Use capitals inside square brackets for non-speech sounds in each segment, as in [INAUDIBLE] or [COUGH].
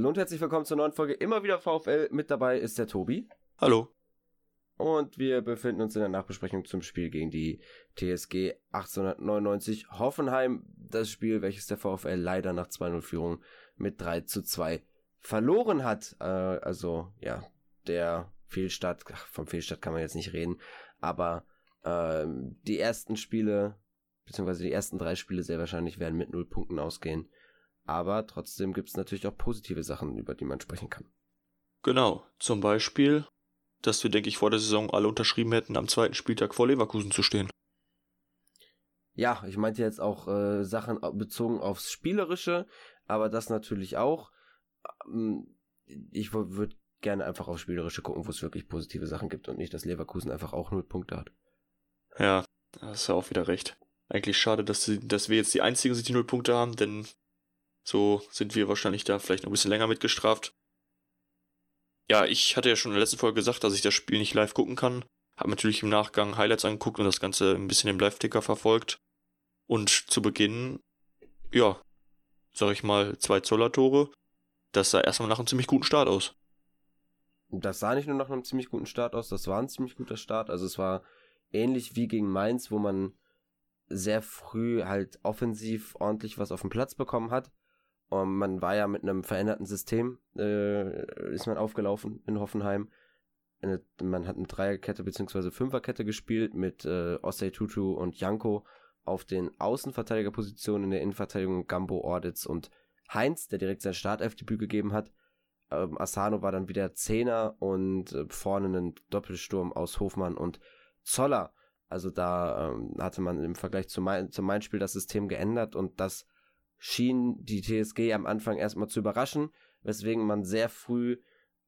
Hallo und herzlich willkommen zur neuen Folge Immer wieder VfL. Mit dabei ist der Tobi. Hallo. Und wir befinden uns in der Nachbesprechung zum Spiel gegen die TSG 1899 Hoffenheim. Das Spiel, welches der VfL leider nach 2-0-Führung mit 3 zu 2 verloren hat. Äh, also, ja, der Fehlstart, ach, vom Fehlstart kann man jetzt nicht reden, aber äh, die ersten Spiele, beziehungsweise die ersten drei Spiele sehr wahrscheinlich werden mit 0 Punkten ausgehen. Aber trotzdem gibt es natürlich auch positive Sachen, über die man sprechen kann. Genau, zum Beispiel, dass wir, denke ich, vor der Saison alle unterschrieben hätten, am zweiten Spieltag vor Leverkusen zu stehen. Ja, ich meinte jetzt auch äh, Sachen bezogen aufs Spielerische, aber das natürlich auch. Ähm, ich würde gerne einfach aufs Spielerische gucken, wo es wirklich positive Sachen gibt und nicht, dass Leverkusen einfach auch null Punkte hat. Ja, hast du auch wieder recht. Eigentlich schade, dass, sie, dass wir jetzt die einzigen sind, die null Punkte haben, denn so sind wir wahrscheinlich da vielleicht noch ein bisschen länger mitgestraft. Ja, ich hatte ja schon in der letzten Folge gesagt, dass ich das Spiel nicht live gucken kann. Habe natürlich im Nachgang Highlights angeguckt und das Ganze ein bisschen im Live-Ticker verfolgt. Und zu Beginn, ja, sag ich mal, zwei Zoller-Tore. Das sah erstmal nach einem ziemlich guten Start aus. Das sah nicht nur nach einem ziemlich guten Start aus, das war ein ziemlich guter Start. Also es war ähnlich wie gegen Mainz, wo man sehr früh halt offensiv ordentlich was auf den Platz bekommen hat. Und man war ja mit einem veränderten System, äh, ist man aufgelaufen in Hoffenheim. Man hat eine Dreierkette bzw. Fünferkette gespielt mit äh, Osei Tutu und Janko auf den Außenverteidigerpositionen in der Innenverteidigung Gambo, Orditz und Heinz, der direkt sein Startelfdebüt gegeben hat. Ähm, Asano war dann wieder Zehner und äh, vorne einen Doppelsturm aus Hofmann und Zoller. Also da ähm, hatte man im Vergleich zu mein, zum Main-Spiel das System geändert und das schien die TSG am Anfang erstmal zu überraschen, weswegen man sehr früh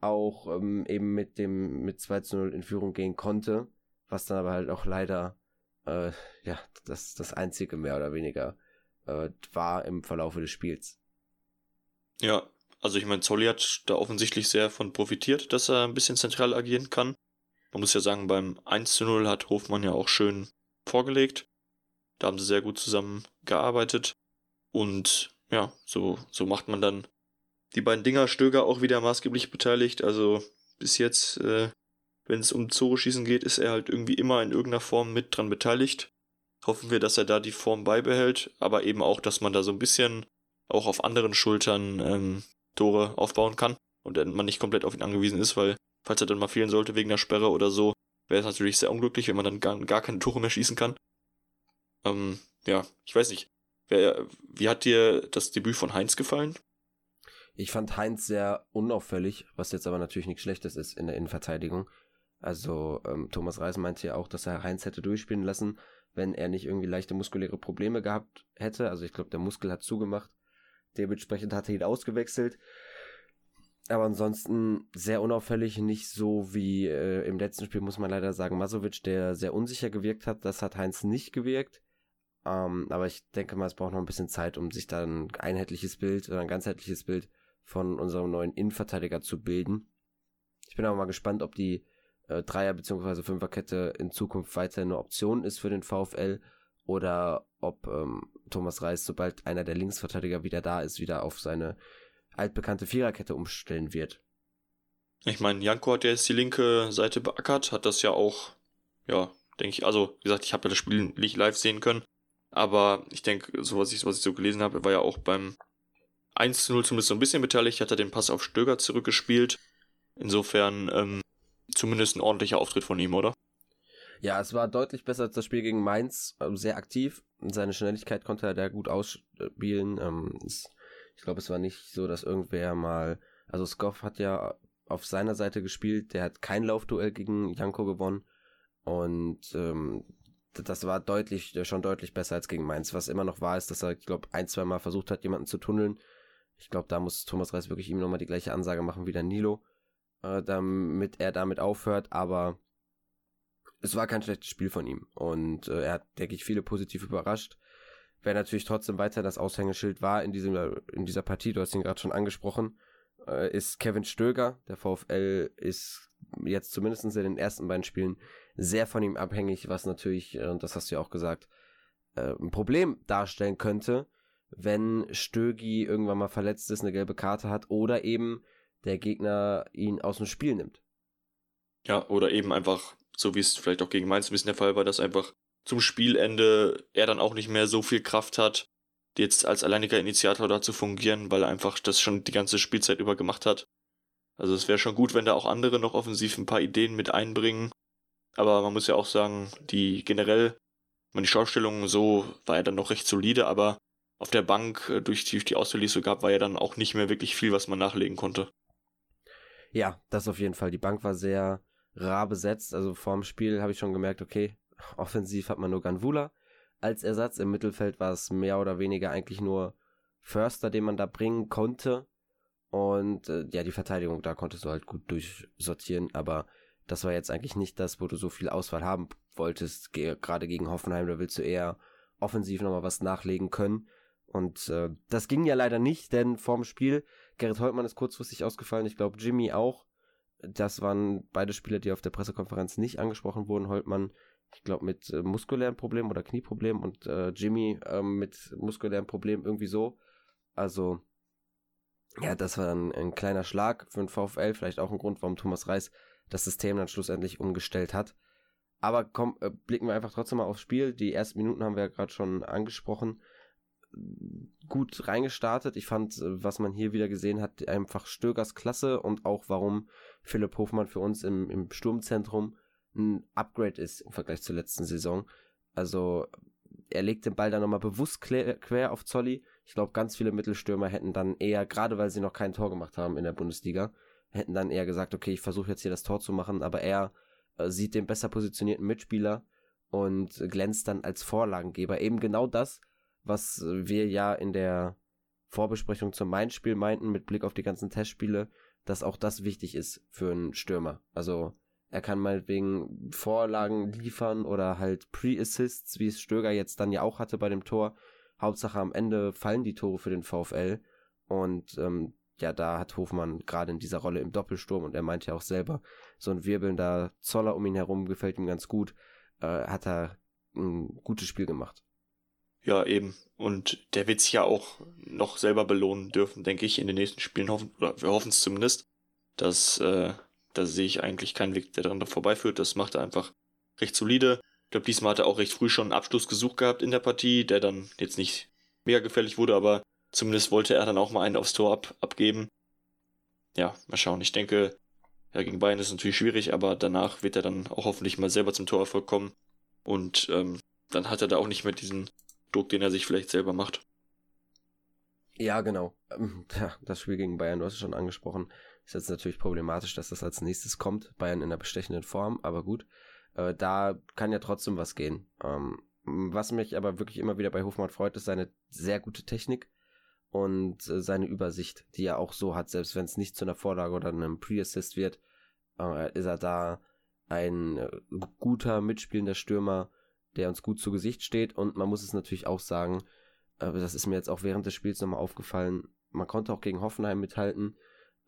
auch ähm, eben mit dem mit 2 zu 0 in Führung gehen konnte, was dann aber halt auch leider äh, ja das, das einzige mehr oder weniger äh, war im Verlauf des Spiels. Ja, also ich meine, Zolli hat da offensichtlich sehr von profitiert, dass er ein bisschen zentral agieren kann. Man muss ja sagen, beim 1 zu 0 hat Hofmann ja auch schön vorgelegt. Da haben sie sehr gut zusammen gearbeitet. Und ja, so, so macht man dann die beiden Dinger Stöger auch wieder maßgeblich beteiligt. Also bis jetzt, äh, wenn es um Zore schießen geht, ist er halt irgendwie immer in irgendeiner Form mit dran beteiligt. Hoffen wir, dass er da die Form beibehält, aber eben auch, dass man da so ein bisschen auch auf anderen Schultern ähm, Tore aufbauen kann und man nicht komplett auf ihn angewiesen ist, weil falls er dann mal fehlen sollte wegen der Sperre oder so, wäre es natürlich sehr unglücklich, wenn man dann gar, gar keine Tore mehr schießen kann. Ähm, ja, ich weiß nicht. Wie hat dir das Debüt von Heinz gefallen? Ich fand Heinz sehr unauffällig, was jetzt aber natürlich nichts Schlechtes ist in der Innenverteidigung. Also ähm, Thomas Reis meinte ja auch, dass er Heinz hätte durchspielen lassen, wenn er nicht irgendwie leichte muskuläre Probleme gehabt hätte. Also ich glaube, der Muskel hat zugemacht. Dementsprechend hat er ihn ausgewechselt. Aber ansonsten sehr unauffällig, nicht so wie äh, im letzten Spiel, muss man leider sagen, Masovic, der sehr unsicher gewirkt hat. Das hat Heinz nicht gewirkt. Ähm, aber ich denke mal, es braucht noch ein bisschen Zeit, um sich da ein einheitliches Bild oder ein ganzheitliches Bild von unserem neuen Innenverteidiger zu bilden. Ich bin aber mal gespannt, ob die äh, Dreier- bzw. Fünferkette in Zukunft weiter eine Option ist für den VfL oder ob ähm, Thomas Reis, sobald einer der Linksverteidiger wieder da ist, wieder auf seine altbekannte Viererkette umstellen wird. Ich meine, Janko hat ja jetzt die linke Seite beackert, hat das ja auch, ja, denke ich, also wie gesagt, ich habe ja das Spiel nicht live sehen können, aber ich denke, so was ich, was ich so gelesen habe, war ja auch beim 1 zu 0 zumindest so ein bisschen beteiligt, hat er den Pass auf Stöger zurückgespielt. Insofern ähm, zumindest ein ordentlicher Auftritt von ihm, oder? Ja, es war deutlich besser als das Spiel gegen Mainz, ähm, sehr aktiv. Seine Schnelligkeit konnte er da gut ausspielen. Ähm, ich glaube, es war nicht so, dass irgendwer mal, also Skoff hat ja auf seiner Seite gespielt, der hat kein Laufduell gegen Janko gewonnen und ähm, das war deutlich, schon deutlich besser als gegen Mainz. Was immer noch war, ist, dass er, ich glaube, ein, zwei Mal versucht hat, jemanden zu tunneln. Ich glaube, da muss Thomas Reis wirklich ihm nochmal die gleiche Ansage machen wie der Nilo, äh, damit er damit aufhört. Aber es war kein schlechtes Spiel von ihm. Und äh, er hat, denke ich, viele positiv überrascht. Wer natürlich trotzdem weiter das Aushängeschild war in, diesem, in dieser Partie, du hast ihn gerade schon angesprochen, äh, ist Kevin Stöger. Der VfL ist jetzt zumindest in den ersten beiden Spielen sehr von ihm abhängig, was natürlich, und äh, das hast du ja auch gesagt, äh, ein Problem darstellen könnte, wenn Stögi irgendwann mal verletzt ist, eine gelbe Karte hat oder eben der Gegner ihn aus dem Spiel nimmt. Ja, oder eben einfach, so wie es vielleicht auch gegen Mainz ein bisschen der Fall war, dass einfach zum Spielende er dann auch nicht mehr so viel Kraft hat, jetzt als alleiniger Initiator da zu fungieren, weil er einfach das schon die ganze Spielzeit über gemacht hat. Also es wäre schon gut, wenn da auch andere noch offensiv ein paar Ideen mit einbringen. Aber man muss ja auch sagen, die generell, meine Schaustellung so war er dann noch recht solide, aber auf der Bank äh, durch die, durch die Auswahl, die es so gab, war ja dann auch nicht mehr wirklich viel, was man nachlegen konnte. Ja, das auf jeden Fall. Die Bank war sehr rar besetzt. Also vorm Spiel habe ich schon gemerkt, okay, [LAUGHS] offensiv hat man nur Ganvula als Ersatz. Im Mittelfeld war es mehr oder weniger eigentlich nur Förster, den man da bringen konnte. Und äh, ja, die Verteidigung, da konntest du halt gut durchsortieren, aber das war jetzt eigentlich nicht das, wo du so viel Auswahl haben wolltest, ge gerade gegen Hoffenheim, da willst du eher offensiv nochmal was nachlegen können. Und äh, das ging ja leider nicht, denn vorm Spiel, Gerrit Holtmann ist kurzfristig ausgefallen, ich glaube Jimmy auch. Das waren beide Spieler, die auf der Pressekonferenz nicht angesprochen wurden. Holtmann, ich glaube, mit äh, muskulären Problemen oder Knieproblemen und äh, Jimmy ähm, mit muskulären Problemen irgendwie so. Also, ja, das war dann ein kleiner Schlag für den VfL, vielleicht auch ein Grund, warum Thomas Reis das System dann schlussendlich umgestellt hat. Aber komm, äh, blicken wir einfach trotzdem mal aufs Spiel. Die ersten Minuten haben wir ja gerade schon angesprochen. Gut reingestartet. Ich fand, äh, was man hier wieder gesehen hat, einfach Stögers Klasse und auch warum Philipp Hofmann für uns im, im Sturmzentrum ein Upgrade ist im Vergleich zur letzten Saison. Also er legt den Ball dann nochmal bewusst quer, quer auf Zolli. Ich glaube, ganz viele Mittelstürmer hätten dann eher, gerade weil sie noch kein Tor gemacht haben in der Bundesliga, hätten dann eher gesagt, okay, ich versuche jetzt hier das Tor zu machen, aber er äh, sieht den besser positionierten Mitspieler und glänzt dann als Vorlagengeber. Eben genau das, was wir ja in der Vorbesprechung zum Main-Spiel meinten, mit Blick auf die ganzen Testspiele, dass auch das wichtig ist für einen Stürmer. Also er kann meinetwegen Vorlagen liefern oder halt Pre-Assists, wie es Stöger jetzt dann ja auch hatte bei dem Tor. Hauptsache am Ende fallen die Tore für den VfL. Und ähm, ja, da hat Hofmann gerade in dieser Rolle im Doppelsturm und er meint ja auch selber, so ein wirbelnder Zoller um ihn herum gefällt ihm ganz gut, äh, hat er ein gutes Spiel gemacht. Ja, eben. Und der wird sich ja auch noch selber belohnen dürfen, denke ich, in den nächsten Spielen hoffen, oder wir hoffen es zumindest. dass äh, da sehe ich eigentlich keinen Weg, der daran vorbeiführt. Das macht er einfach recht solide. Ich glaube, diesmal hat er auch recht früh schon einen Abschluss gesucht gehabt in der Partie, der dann jetzt nicht mega gefährlich wurde, aber zumindest wollte er dann auch mal einen aufs Tor ab, abgeben. Ja, mal schauen. Ich denke, ja, gegen Bayern ist es natürlich schwierig, aber danach wird er dann auch hoffentlich mal selber zum Torerfolg kommen. Und ähm, dann hat er da auch nicht mehr diesen Druck, den er sich vielleicht selber macht. Ja, genau. Ähm, das Spiel gegen Bayern, du hast es schon angesprochen. Ist jetzt natürlich problematisch, dass das als nächstes kommt. Bayern in einer bestechenden Form, aber gut. Äh, da kann ja trotzdem was gehen. Ähm, was mich aber wirklich immer wieder bei Hofmann freut, ist seine sehr gute Technik und äh, seine Übersicht, die er auch so hat, selbst wenn es nicht zu einer Vorlage oder einem Pre-Assist wird, äh, ist er da ein äh, guter mitspielender Stürmer, der uns gut zu Gesicht steht und man muss es natürlich auch sagen, äh, das ist mir jetzt auch während des Spiels nochmal aufgefallen, man konnte auch gegen Hoffenheim mithalten,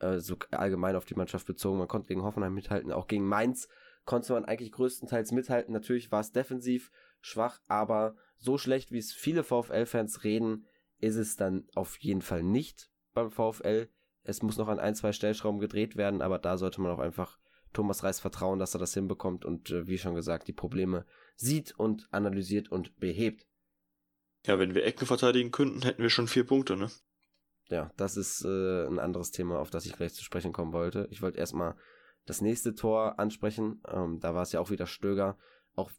äh, so allgemein auf die Mannschaft bezogen, man konnte gegen Hoffenheim mithalten, auch gegen Mainz konnte man eigentlich größtenteils mithalten. Natürlich war es defensiv schwach, aber so schlecht, wie es viele VfL-Fans reden, ist es dann auf jeden Fall nicht beim VfL. Es muss noch an ein, zwei Stellschrauben gedreht werden, aber da sollte man auch einfach Thomas Reis vertrauen, dass er das hinbekommt und äh, wie schon gesagt, die Probleme sieht und analysiert und behebt. Ja, wenn wir Ecken verteidigen könnten, hätten wir schon vier Punkte, ne? Ja, das ist äh, ein anderes Thema, auf das ich gleich zu sprechen kommen wollte. Ich wollte erstmal das nächste Tor ansprechen. Ähm, da war es ja auch wieder Stöger. Auch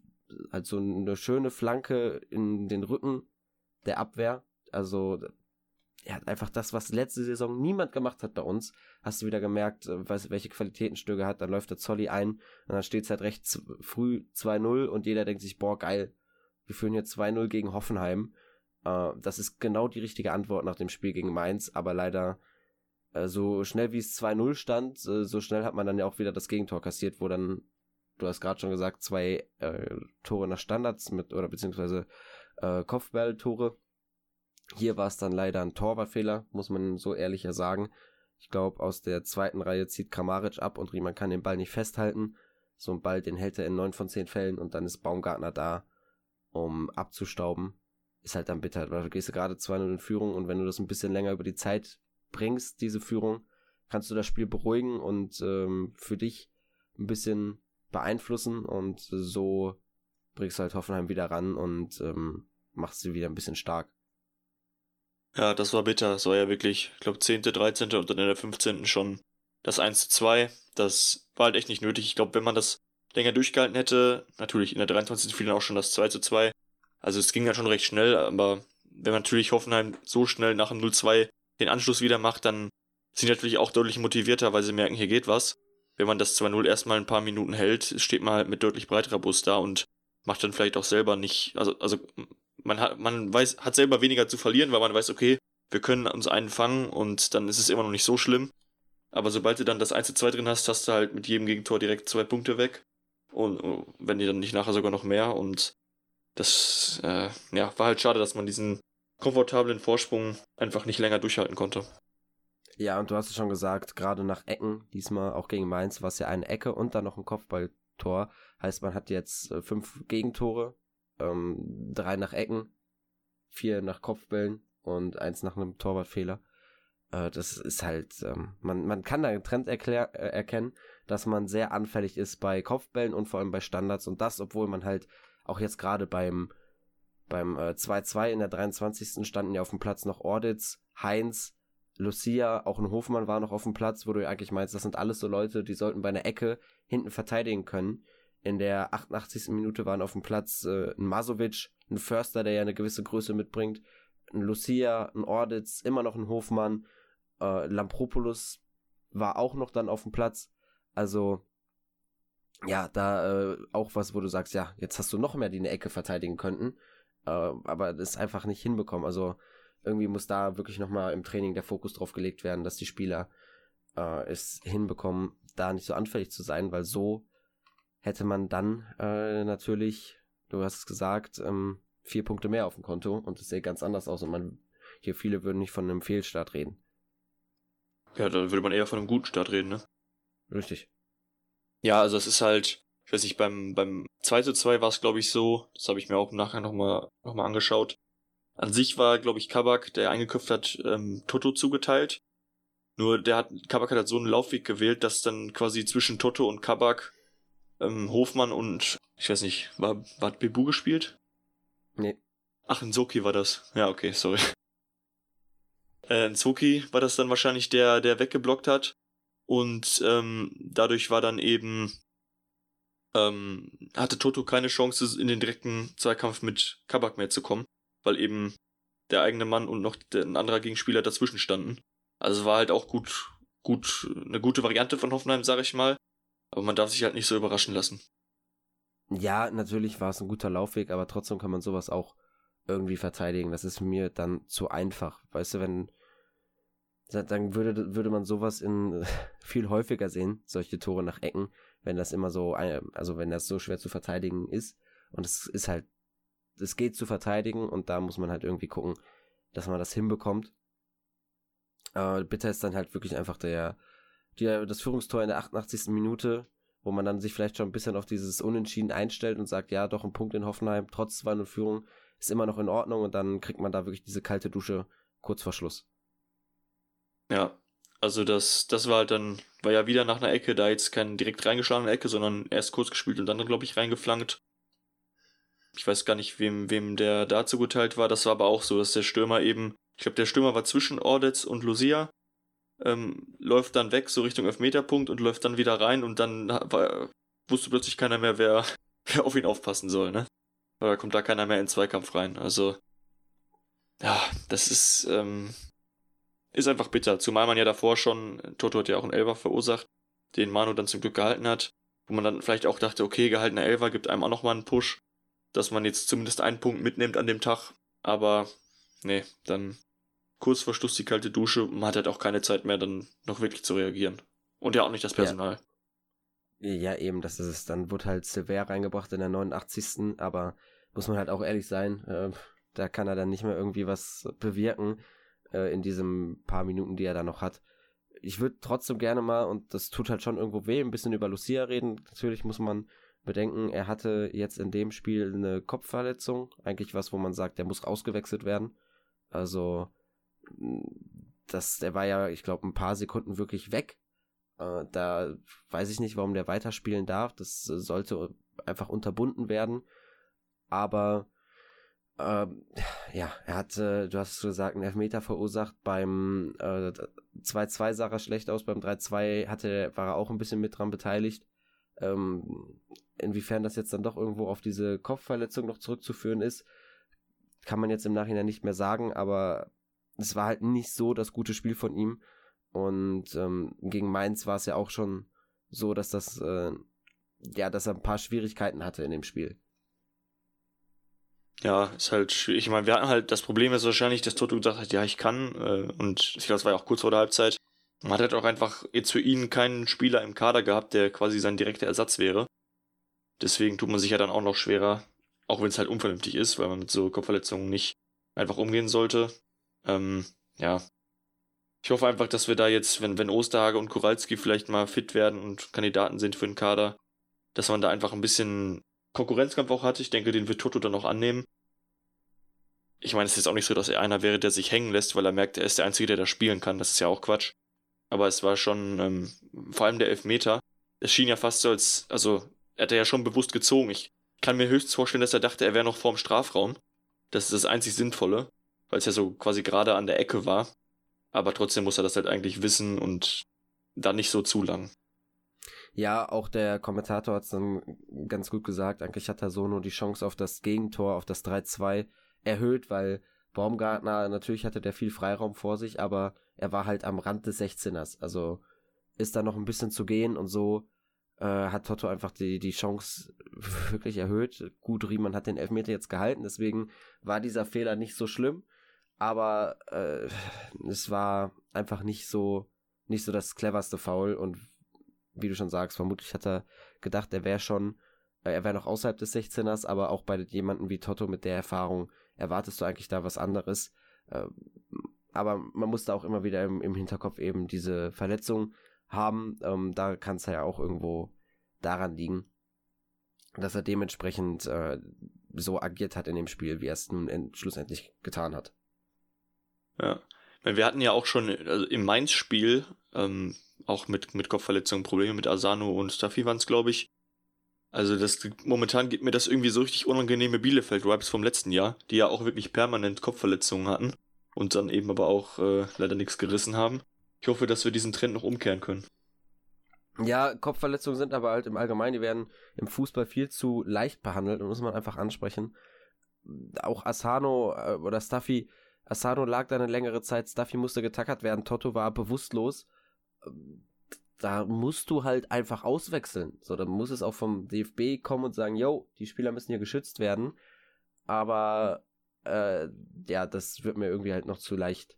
halt so eine schöne Flanke in den Rücken der Abwehr. Also er hat einfach das, was letzte Saison niemand gemacht hat bei uns. Hast du wieder gemerkt, äh, welche Qualitäten Stöger hat. Dann läuft der Zolli ein und dann steht es halt recht früh 2-0 und jeder denkt sich, boah, geil, wir führen jetzt 2-0 gegen Hoffenheim. Äh, das ist genau die richtige Antwort nach dem Spiel gegen Mainz, aber leider äh, so schnell wie es 2-0 stand, äh, so schnell hat man dann ja auch wieder das Gegentor kassiert, wo dann, du hast gerade schon gesagt, zwei äh, Tore nach Standards mit, oder beziehungsweise äh, Kopfballtore. Hier war es dann leider ein Torwartfehler, muss man so ehrlicher sagen. Ich glaube, aus der zweiten Reihe zieht Kramaric ab und Riemann kann den Ball nicht festhalten. So ein Ball, den hält er in neun von zehn Fällen und dann ist Baumgartner da, um abzustauben. ist halt dann bitter, weil du gehst gerade 2-0 in Führung und wenn du das ein bisschen länger über die Zeit bringst, diese Führung, kannst du das Spiel beruhigen und ähm, für dich ein bisschen beeinflussen und so bringst du halt Hoffenheim wieder ran und ähm, machst sie wieder ein bisschen stark. Ja, das war bitter. Das war ja wirklich, ich glaube, 10., 13. und dann in der 15. schon das 1 zu 2. Das war halt echt nicht nötig. Ich glaube, wenn man das länger durchgehalten hätte, natürlich in der 23. fiel dann auch schon das 2 zu 2. Also es ging dann schon recht schnell, aber wenn man natürlich Hoffenheim so schnell nach dem 0-2 den Anschluss wieder macht, dann sind natürlich auch deutlich motivierter, weil sie merken, hier geht was. Wenn man das 2-0 erstmal ein paar Minuten hält, steht man halt mit deutlich breiterer Brust da und macht dann vielleicht auch selber nicht, also, also man hat, man weiß, hat selber weniger zu verlieren, weil man weiß, okay, wir können uns einen fangen und dann ist es immer noch nicht so schlimm. Aber sobald du dann das 1 2 drin hast, hast du halt mit jedem Gegentor direkt zwei Punkte weg. Und wenn die dann nicht nachher sogar noch mehr. Und das äh, ja, war halt schade, dass man diesen komfortablen Vorsprung einfach nicht länger durchhalten konnte. Ja, und du hast es schon gesagt, gerade nach Ecken, diesmal auch gegen Mainz, war es ja eine Ecke und dann noch ein Kopfballtor. Heißt, man hat jetzt äh, fünf Gegentore, ähm, drei nach Ecken, vier nach Kopfbällen und eins nach einem Torwartfehler. Äh, das ist halt, ähm, man, man kann da einen Trend erklär, äh, erkennen, dass man sehr anfällig ist bei Kopfbällen und vor allem bei Standards und das, obwohl man halt auch jetzt gerade beim beim 2-2 äh, in der 23. standen ja auf dem Platz noch Orditz, Heinz, Lucia, auch ein Hofmann war noch auf dem Platz, wo du eigentlich meinst, das sind alles so Leute, die sollten bei einer Ecke hinten verteidigen können. In der 88. Minute waren auf dem Platz äh, ein Masovic, ein Förster, der ja eine gewisse Größe mitbringt, ein Lucia, ein Orditz, immer noch ein Hofmann, äh, Lampropoulos war auch noch dann auf dem Platz. Also, ja, da äh, auch was, wo du sagst, ja, jetzt hast du noch mehr, die eine Ecke verteidigen könnten, äh, aber das einfach nicht hinbekommen. Also, irgendwie muss da wirklich nochmal im Training der Fokus drauf gelegt werden, dass die Spieler äh, es hinbekommen, da nicht so anfällig zu sein, weil so hätte man dann äh, natürlich, du hast es gesagt, ähm, vier Punkte mehr auf dem Konto und es sähe ganz anders aus und man hier viele würden nicht von einem Fehlstart reden. Ja, dann würde man eher von einem guten Start reden, ne? Richtig. Ja, also es ist halt, ich weiß nicht, beim, beim 2 zu 2 war es, glaube ich, so, das habe ich mir auch nachher nochmal noch mal angeschaut. An sich war, glaube ich, Kabak, der eingeköpft hat, ähm, Toto zugeteilt. Nur der hat, Kabak hat halt so einen Laufweg gewählt, dass dann quasi zwischen Toto und Kabak ähm, Hofmann und, ich weiß nicht, war, war hat Bebu gespielt? Nee. Ach, Nsoki war das. Ja, okay, sorry. [LAUGHS] Äh, Nsoki war das dann wahrscheinlich der, der weggeblockt hat. Und ähm, dadurch war dann eben, ähm, hatte Toto keine Chance, in den direkten Zweikampf mit Kabak mehr zu kommen, weil eben der eigene Mann und noch ein anderer Gegenspieler dazwischen standen. Also war halt auch gut, gut, eine gute Variante von Hoffenheim, sag ich mal. Aber man darf sich halt nicht so überraschen lassen. Ja, natürlich war es ein guter Laufweg, aber trotzdem kann man sowas auch irgendwie verteidigen. Das ist mir dann zu einfach. Weißt du, wenn dann würde, würde man sowas in [LAUGHS] viel häufiger sehen, solche Tore nach Ecken, wenn das immer so, also wenn das so schwer zu verteidigen ist. Und es ist halt, es geht zu verteidigen und da muss man halt irgendwie gucken, dass man das hinbekommt. Aber bitter ist dann halt wirklich einfach der, der, das Führungstor in der 88. Minute, wo man dann sich vielleicht schon ein bisschen auf dieses Unentschieden einstellt und sagt, ja, doch ein Punkt in Hoffenheim, trotz 2-0 Führung, ist immer noch in Ordnung und dann kriegt man da wirklich diese kalte Dusche kurz vor Schluss. Ja, also das, das war halt dann, war ja wieder nach einer Ecke, da jetzt keine direkt reingeschlagene Ecke, sondern erst kurz gespielt und dann, glaube ich, reingeflankt. Ich weiß gar nicht, wem, wem der dazu geteilt war. Das war aber auch so, dass der Stürmer eben, ich glaube, der Stürmer war zwischen Ordetz und Lucia, ähm, läuft dann weg, so Richtung Elfmeterpunkt und läuft dann wieder rein und dann war, wusste plötzlich keiner mehr, wer, [LAUGHS] wer auf ihn aufpassen soll, ne? Oder kommt da keiner mehr in den Zweikampf rein. Also, ja, das ist, ähm, ist einfach bitter. Zumal man ja davor schon, Toto hat ja auch einen Elfer verursacht, den Manu dann zum Glück gehalten hat. Wo man dann vielleicht auch dachte, okay, gehaltener Elfer gibt einem auch nochmal einen Push, dass man jetzt zumindest einen Punkt mitnimmt an dem Tag. Aber, nee, dann kurz vor Schluss die kalte Dusche. Man hat halt auch keine Zeit mehr, dann noch wirklich zu reagieren. Und ja auch nicht das Personal. Ja, ja eben, das ist es. Dann wird halt Silver reingebracht in der 89. Aber muss man halt auch ehrlich sein, äh, da kann er dann nicht mehr irgendwie was bewirken äh, in diesen paar Minuten, die er da noch hat. Ich würde trotzdem gerne mal, und das tut halt schon irgendwo weh, ein bisschen über Lucia reden. Natürlich muss man bedenken, er hatte jetzt in dem Spiel eine Kopfverletzung, eigentlich was, wo man sagt, der muss ausgewechselt werden. Also, das, der war ja, ich glaube, ein paar Sekunden wirklich weg. Äh, da weiß ich nicht, warum der weiterspielen darf. Das sollte einfach unterbunden werden. Aber ähm, ja, er hat, äh, du hast gesagt, einen Elfmeter verursacht. Beim äh, 2-2 sah er schlecht aus, beim 3-2 hatte, war er auch ein bisschen mit dran beteiligt. Ähm, inwiefern das jetzt dann doch irgendwo auf diese Kopfverletzung noch zurückzuführen ist, kann man jetzt im Nachhinein nicht mehr sagen, aber es war halt nicht so das gute Spiel von ihm. Und ähm, gegen Mainz war es ja auch schon so, dass das, äh, ja, dass er ein paar Schwierigkeiten hatte in dem Spiel. Ja, ist halt schwierig. Ich meine, wir hatten halt, das Problem ist wahrscheinlich, dass Toto gesagt hat, ja, ich kann. Äh, und ich glaube, das war ja auch kurz vor der Halbzeit. Man hat halt auch einfach jetzt für ihn keinen Spieler im Kader gehabt, der quasi sein direkter Ersatz wäre. Deswegen tut man sich ja dann auch noch schwerer, auch wenn es halt unvernünftig ist, weil man mit so Kopfverletzungen nicht einfach umgehen sollte. Ähm, ja. Ich hoffe einfach, dass wir da jetzt, wenn, wenn Osterhage und Kuralski vielleicht mal fit werden und Kandidaten sind für den Kader, dass man da einfach ein bisschen Konkurrenzkampf auch hat. Ich denke, den wird Toto dann auch annehmen. Ich meine, es ist jetzt auch nicht so, dass er einer wäre, der sich hängen lässt, weil er merkt, er ist der Einzige, der da spielen kann. Das ist ja auch Quatsch. Aber es war schon, ähm, vor allem der Elfmeter. Es schien ja fast so, als, also, er hat ja schon bewusst gezogen. Ich kann mir höchstens vorstellen, dass er dachte, er wäre noch vorm Strafraum. Das ist das einzig Sinnvolle, weil es ja so quasi gerade an der Ecke war. Aber trotzdem muss er das halt eigentlich wissen und dann nicht so zu lang. Ja, auch der Kommentator hat es dann ganz gut gesagt. Eigentlich hat er so nur die Chance auf das Gegentor, auf das 3-2 erhöht, weil Baumgartner, natürlich hatte der viel Freiraum vor sich, aber er war halt am Rand des 16ers. Also ist da noch ein bisschen zu gehen und so äh, hat Toto einfach die, die Chance wirklich erhöht. Gut, Riemann hat den Elfmeter jetzt gehalten, deswegen war dieser Fehler nicht so schlimm. Aber äh, es war einfach nicht so, nicht so das cleverste Foul und wie du schon sagst, vermutlich hat er gedacht, er wäre schon, äh, er wäre noch außerhalb des 16ers, aber auch bei jemandem wie Toto mit der Erfahrung erwartest du eigentlich da was anderes. Äh, aber man musste auch immer wieder im, im Hinterkopf eben diese Verletzung haben. Ähm, da kann es ja auch irgendwo daran liegen, dass er dementsprechend äh, so agiert hat in dem Spiel, wie er es nun schlussendlich getan hat. Ja, wir hatten ja auch schon also im Mainz-Spiel ähm, auch mit, mit Kopfverletzungen Probleme mit Asano und Staffi waren es, glaube ich. Also das momentan gibt mir das irgendwie so richtig unangenehme Bielefeld-Vibes vom letzten Jahr, die ja auch wirklich permanent Kopfverletzungen hatten und dann eben aber auch äh, leider nichts gerissen haben. Ich hoffe, dass wir diesen Trend noch umkehren können. Ja, Kopfverletzungen sind aber halt im Allgemeinen, die werden im Fußball viel zu leicht behandelt und muss man einfach ansprechen. Auch Asano äh, oder Staffi, Asano lag da eine längere Zeit, Staffi musste getackert werden, Toto war bewusstlos da musst du halt einfach auswechseln. So, dann muss es auch vom DFB kommen und sagen, yo, die Spieler müssen hier geschützt werden. Aber äh, ja, das wird mir irgendwie halt noch zu leicht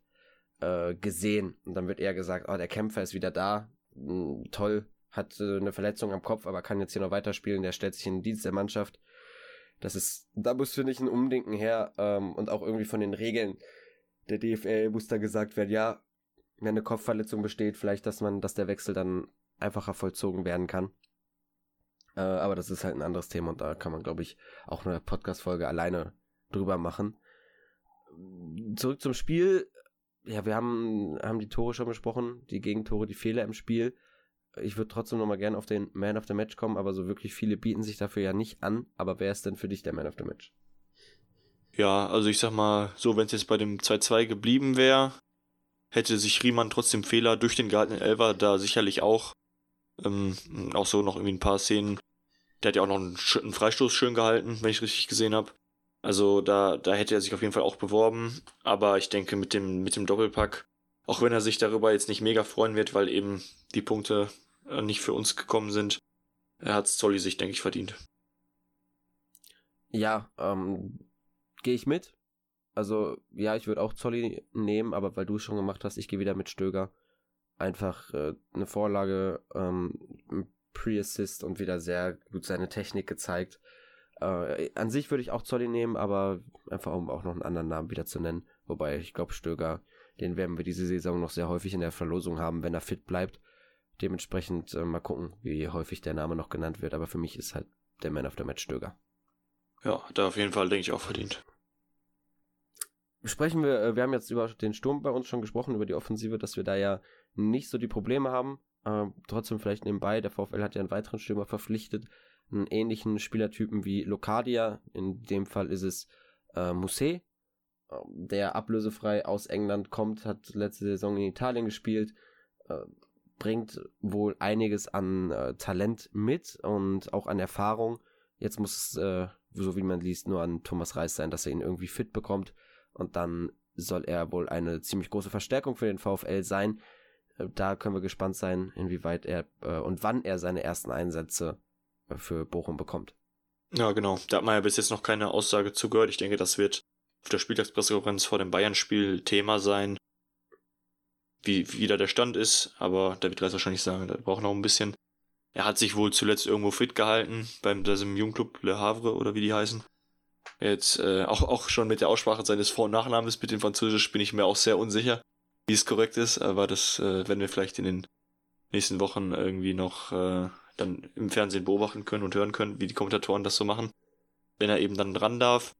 äh, gesehen. Und dann wird eher gesagt, oh, der Kämpfer ist wieder da. Mhm, toll, hat äh, eine Verletzung am Kopf, aber kann jetzt hier noch weiterspielen. Der stellt sich in den Dienst der Mannschaft. Das ist, da muss, finde ich, ein Umdenken her. Ähm, und auch irgendwie von den Regeln der DFL muss da gesagt werden, ja, wenn eine Kopfverletzung besteht, vielleicht, dass man, dass der Wechsel dann einfacher vollzogen werden kann. Äh, aber das ist halt ein anderes Thema und da kann man, glaube ich, auch eine Podcast-Folge alleine drüber machen. Zurück zum Spiel. Ja, wir haben, haben die Tore schon besprochen, die Gegentore, die Fehler im Spiel. Ich würde trotzdem nochmal gerne auf den Man of the Match kommen, aber so wirklich viele bieten sich dafür ja nicht an. Aber wer ist denn für dich der Man of the Match? Ja, also ich sag mal, so wenn es jetzt bei dem 2-2 geblieben wäre, hätte sich Riemann trotzdem Fehler durch den gehaltenen Elfer da sicherlich auch, ähm, auch so noch irgendwie ein paar Szenen. Der hat ja auch noch einen, einen Freistoß schön gehalten, wenn ich richtig gesehen habe. Also da, da hätte er sich auf jeden Fall auch beworben. Aber ich denke mit dem, mit dem Doppelpack, auch wenn er sich darüber jetzt nicht mega freuen wird, weil eben die Punkte äh, nicht für uns gekommen sind, er hat Zolli sich, denke ich, verdient. Ja, ähm, gehe ich mit. Also, ja, ich würde auch Zolli nehmen, aber weil du es schon gemacht hast, ich gehe wieder mit Stöger. Einfach äh, eine Vorlage, ähm, Pre-Assist und wieder sehr gut seine Technik gezeigt. Äh, an sich würde ich auch Zolli nehmen, aber einfach um auch noch einen anderen Namen wieder zu nennen. Wobei, ich glaube, Stöger, den werden wir diese Saison noch sehr häufig in der Verlosung haben, wenn er fit bleibt. Dementsprechend äh, mal gucken, wie häufig der Name noch genannt wird. Aber für mich ist halt der Man of the Match Stöger. Ja, er auf jeden Fall, denke ich, auch verdient. Sprechen wir, äh, wir haben jetzt über den Sturm bei uns schon gesprochen, über die Offensive, dass wir da ja nicht so die Probleme haben. Äh, trotzdem vielleicht nebenbei, der VfL hat ja einen weiteren Stürmer verpflichtet, einen ähnlichen Spielertypen wie Locadia. In dem Fall ist es äh, Musset, der ablösefrei aus England kommt, hat letzte Saison in Italien gespielt, äh, bringt wohl einiges an äh, Talent mit und auch an Erfahrung. Jetzt muss es, äh, so wie man liest, nur an Thomas Reis sein, dass er ihn irgendwie fit bekommt und dann soll er wohl eine ziemlich große Verstärkung für den VfL sein. Äh, da können wir gespannt sein, inwieweit er äh, und wann er seine ersten Einsätze äh, für Bochum bekommt. Ja, genau. Da hat man ja bis jetzt noch keine Aussage zugehört. Ich denke, das wird auf der Spieltagspressekonferenz vor dem Bayern-Spiel Thema sein, wie, wie da der Stand ist. Aber da wird Reis wahrscheinlich sagen, der braucht noch ein bisschen. Er hat sich wohl zuletzt irgendwo fit gehalten, beim das im Jugendclub Le Havre oder wie die heißen. Jetzt äh, auch, auch schon mit der Aussprache seines Vor- und Nachnamens mit dem Französisch bin ich mir auch sehr unsicher, wie es korrekt ist, aber das äh, werden wir vielleicht in den nächsten Wochen irgendwie noch äh, dann im Fernsehen beobachten können und hören können, wie die Kommentatoren das so machen. Wenn er eben dann dran darf,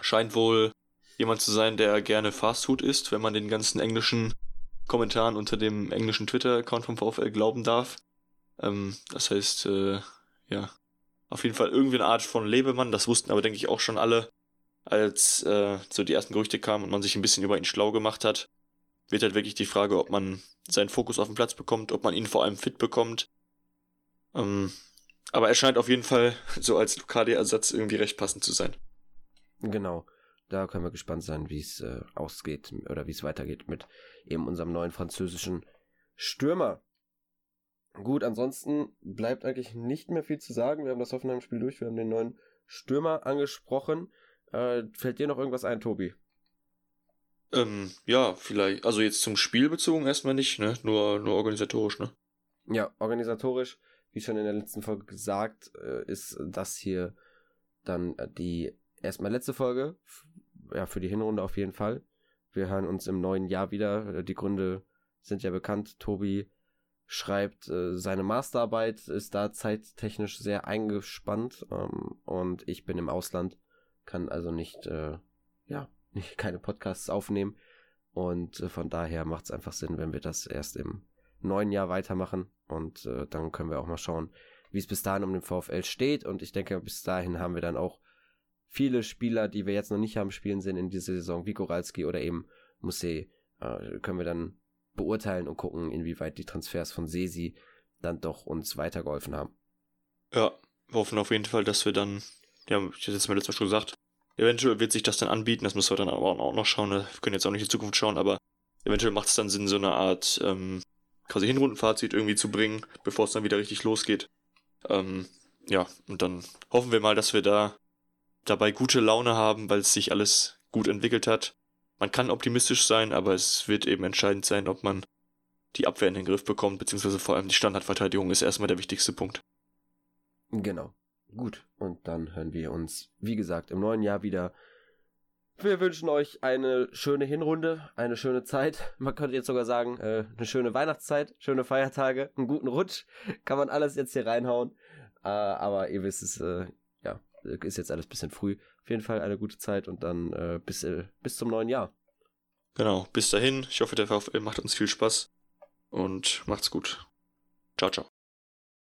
scheint wohl jemand zu sein, der gerne Fastfood isst, wenn man den ganzen englischen Kommentaren unter dem englischen Twitter-Account vom VfL glauben darf. Ähm, das heißt, äh, ja, auf jeden Fall irgendwie eine Art von Lebemann. Das wussten aber, denke ich, auch schon alle, als äh, so die ersten Gerüchte kamen und man sich ein bisschen über ihn schlau gemacht hat. Wird halt wirklich die Frage, ob man seinen Fokus auf den Platz bekommt, ob man ihn vor allem fit bekommt. Ähm, aber er scheint auf jeden Fall [LAUGHS] so als Lucadia-Ersatz irgendwie recht passend zu sein. Genau. Da können wir gespannt sein, wie es äh, ausgeht oder wie es weitergeht mit eben unserem neuen französischen Stürmer. Gut, ansonsten bleibt eigentlich nicht mehr viel zu sagen. Wir haben das Hoffenheim-Spiel durch, wir haben den neuen Stürmer angesprochen. Äh, fällt dir noch irgendwas ein, Tobi? Ähm, ja, vielleicht, also jetzt zum Spiel bezogen erstmal nicht, ne? Nur, nur organisatorisch, ne? Ja, organisatorisch, wie schon in der letzten Folge gesagt, äh, ist das hier dann äh, die erstmal letzte Folge. Ja, für die Hinrunde auf jeden Fall. Wir hören uns im neuen Jahr wieder. Äh, die Gründe sind ja bekannt. Tobi schreibt äh, seine Masterarbeit, ist da zeittechnisch sehr eingespannt ähm, und ich bin im Ausland, kann also nicht, äh, ja, [LAUGHS] nicht, keine Podcasts aufnehmen. Und äh, von daher macht es einfach Sinn, wenn wir das erst im neuen Jahr weitermachen. Und äh, dann können wir auch mal schauen, wie es bis dahin um den VfL steht. Und ich denke, bis dahin haben wir dann auch viele Spieler, die wir jetzt noch nicht haben spielen sehen in dieser Saison, wie Goralski oder eben Musset, äh, können wir dann beurteilen und gucken, inwieweit die Transfers von Sesi dann doch uns weitergeholfen haben. Ja, wir hoffen auf jeden Fall, dass wir dann, ja, ich hätte jetzt mal letztes Mal schon gesagt, eventuell wird sich das dann anbieten, das müssen wir dann aber auch noch schauen, wir können jetzt auch nicht in die Zukunft schauen, aber eventuell macht es dann Sinn, so eine Art ähm, quasi Hinrundenfazit irgendwie zu bringen, bevor es dann wieder richtig losgeht. Ähm, ja, und dann hoffen wir mal, dass wir da dabei gute Laune haben, weil es sich alles gut entwickelt hat man kann optimistisch sein, aber es wird eben entscheidend sein, ob man die Abwehr in den Griff bekommt, beziehungsweise vor allem die Standardverteidigung ist erstmal der wichtigste Punkt. Genau. Gut. Und dann hören wir uns, wie gesagt, im neuen Jahr wieder. Wir wünschen euch eine schöne Hinrunde, eine schöne Zeit. Man könnte jetzt sogar sagen, äh, eine schöne Weihnachtszeit, schöne Feiertage, einen guten Rutsch. Kann man alles jetzt hier reinhauen. Äh, aber ihr wisst es, äh, ja, ist jetzt alles ein bisschen früh. Auf jeden Fall eine gute Zeit und dann äh, bis, äh, bis zum neuen Jahr. Genau, bis dahin. Ich hoffe, der VfL macht uns viel Spaß und macht's gut. Ciao, ciao.